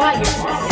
Why?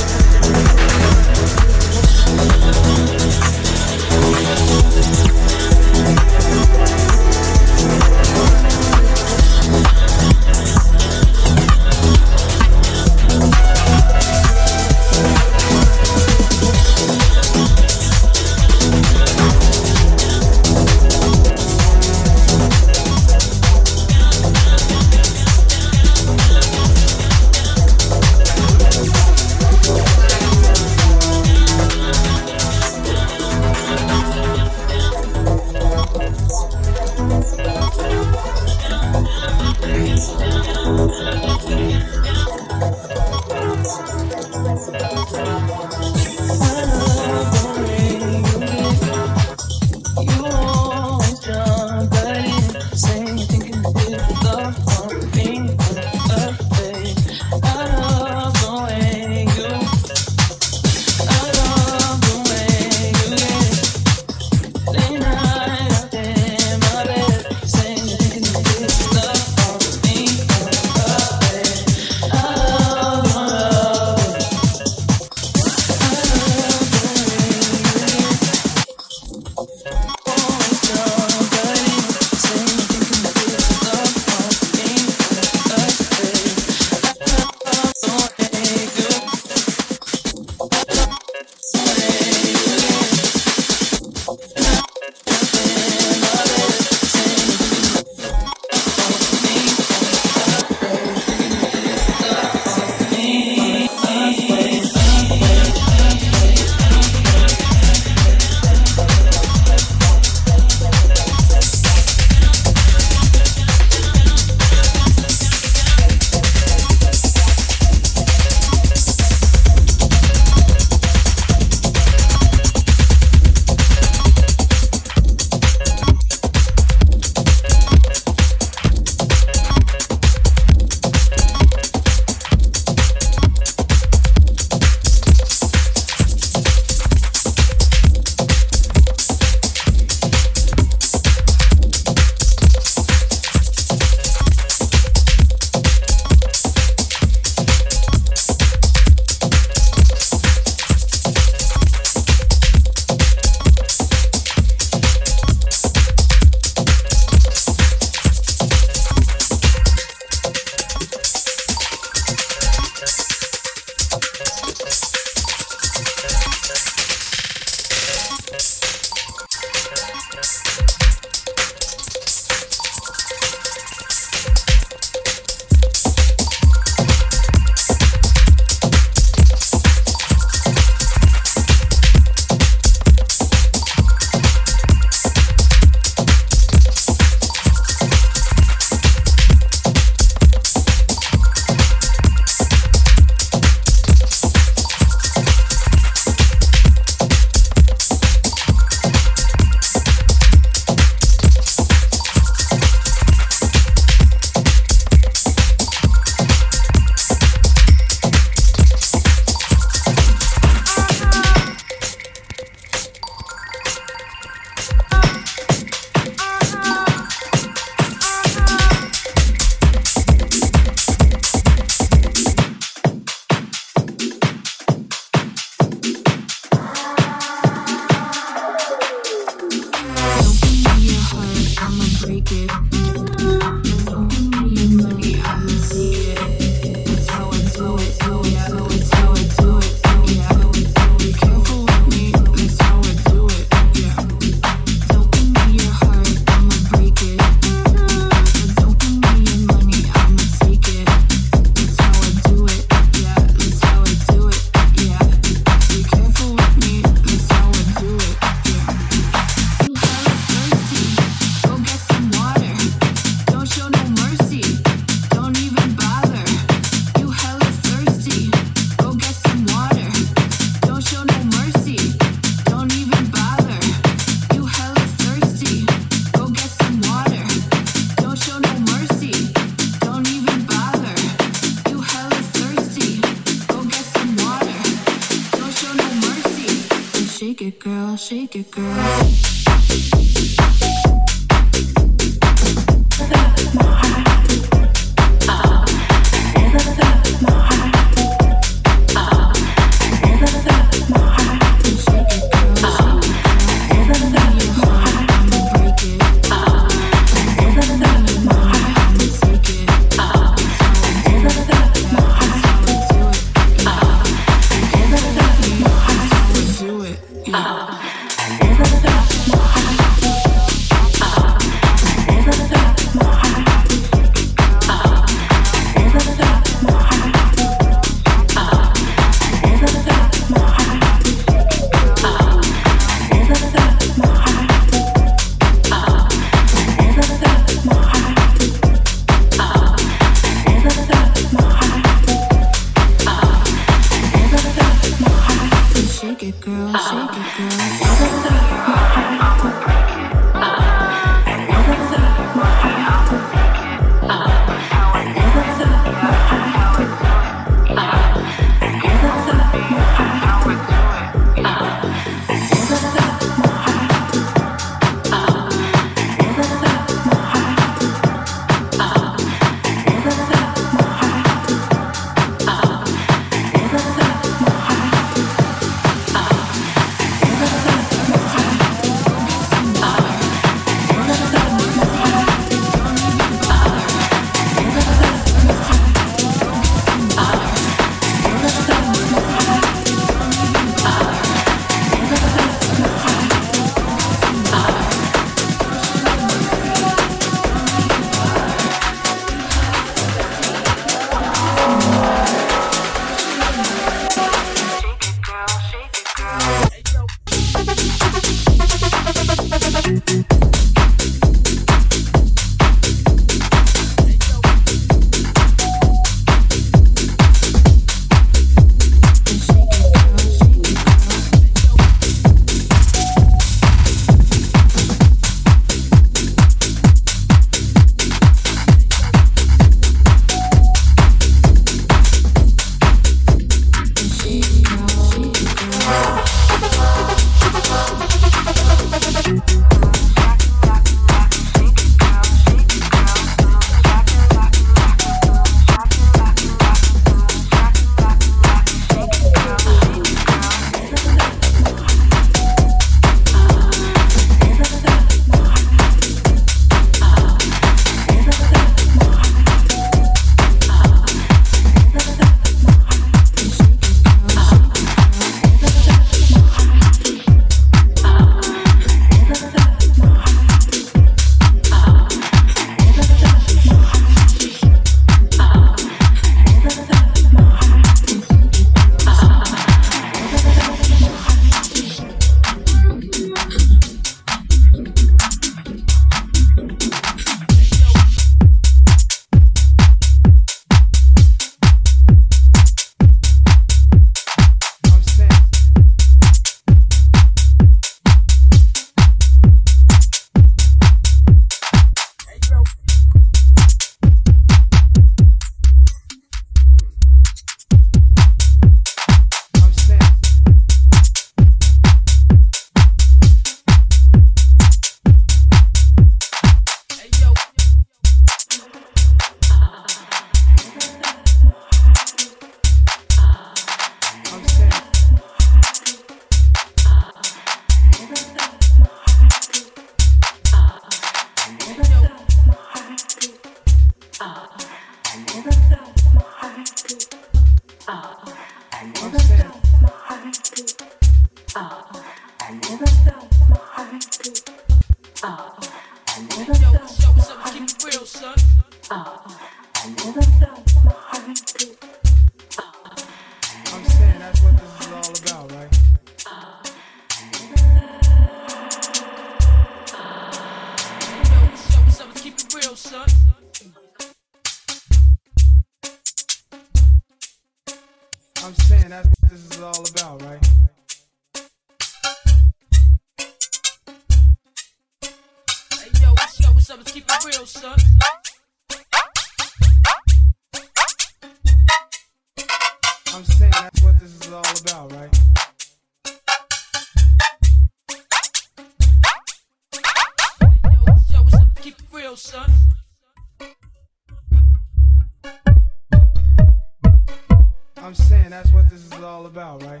I'm saying that's what this is all about, right?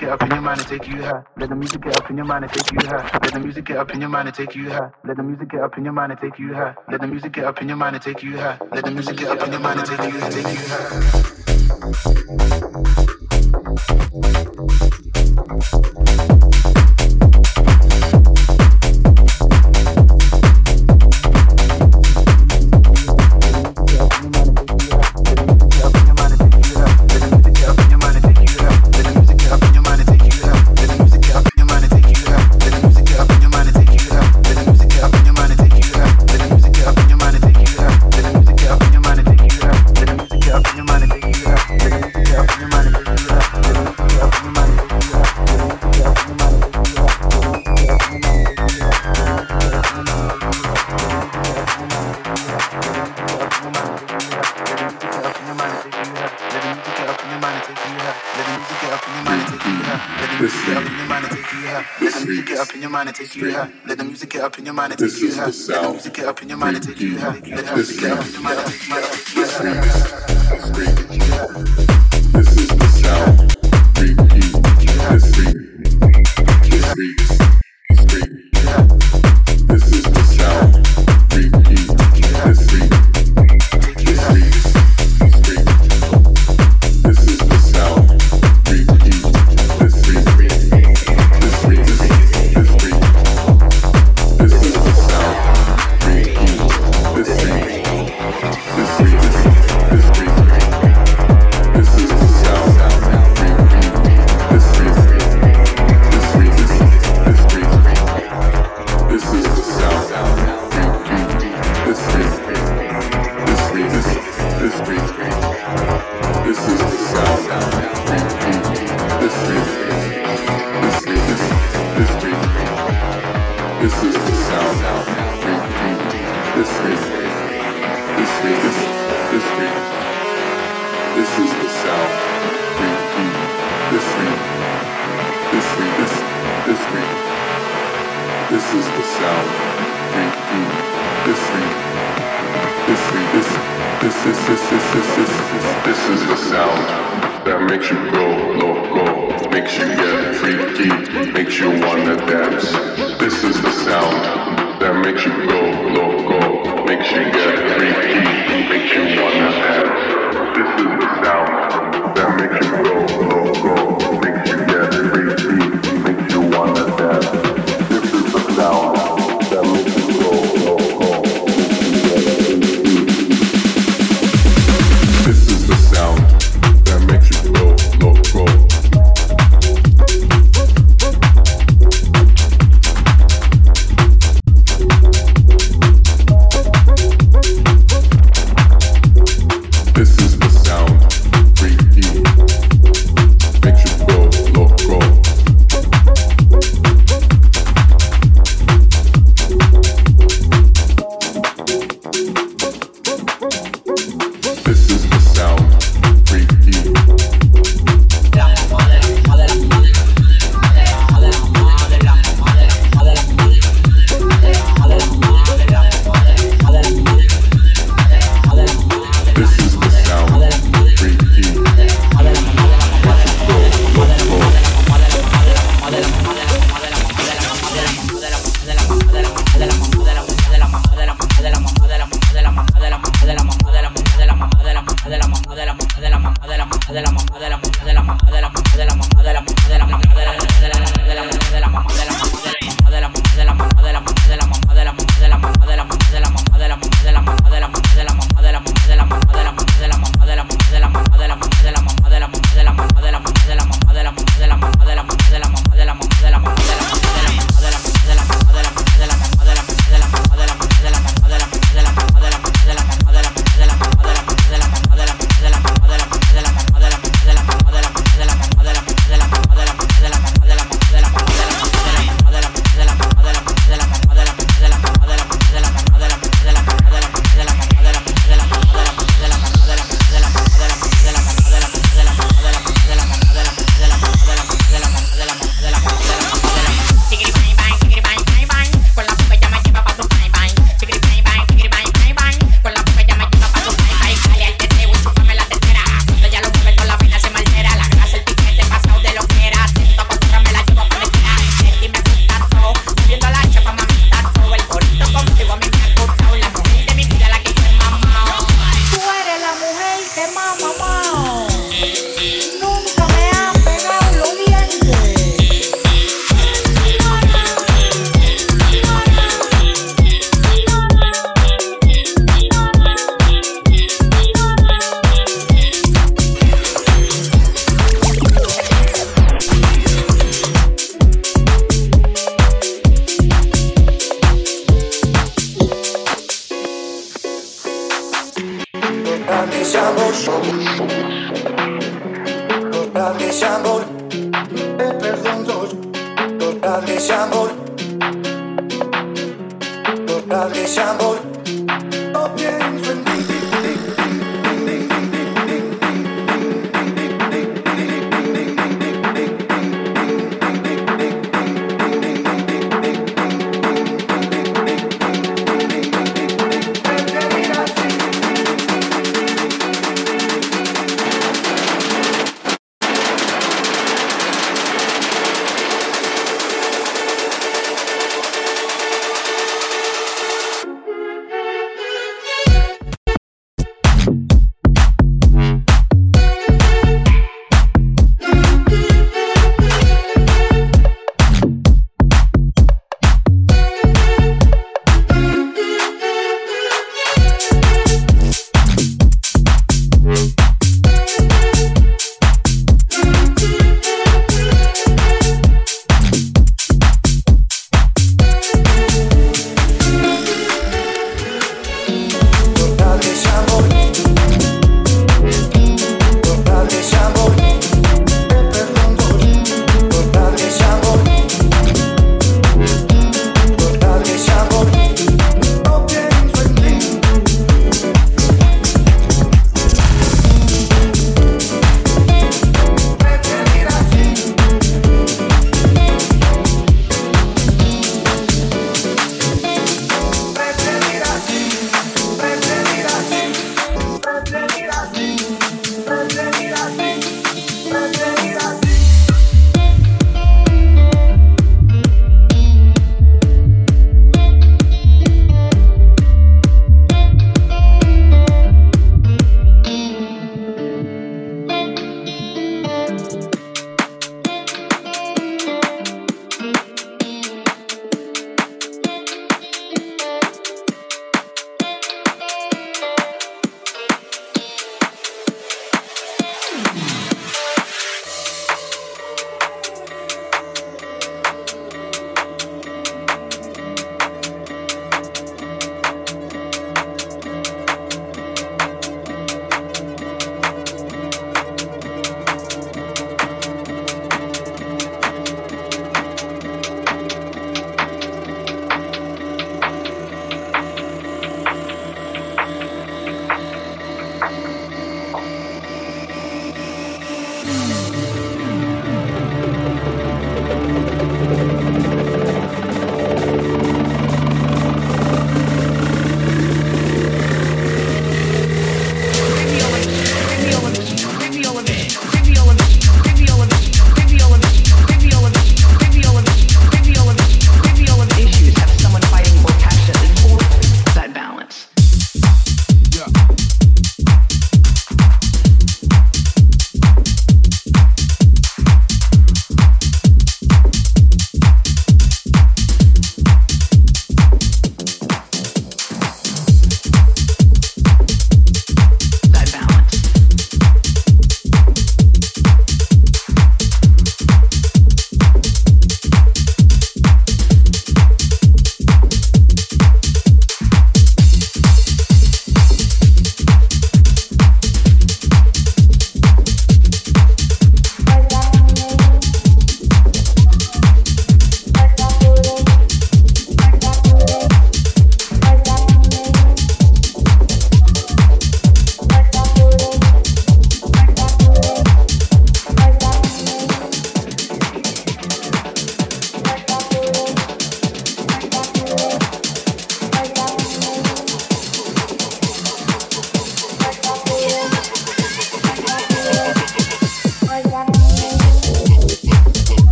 Take you high. Let the music get up in your mind and take you high. Let the music get up in your mind and take you high. Let the music get up in your mind and take you high. Let the music get up in your mind and take you high. Let the music get up in your mind and take you, take you high. Take you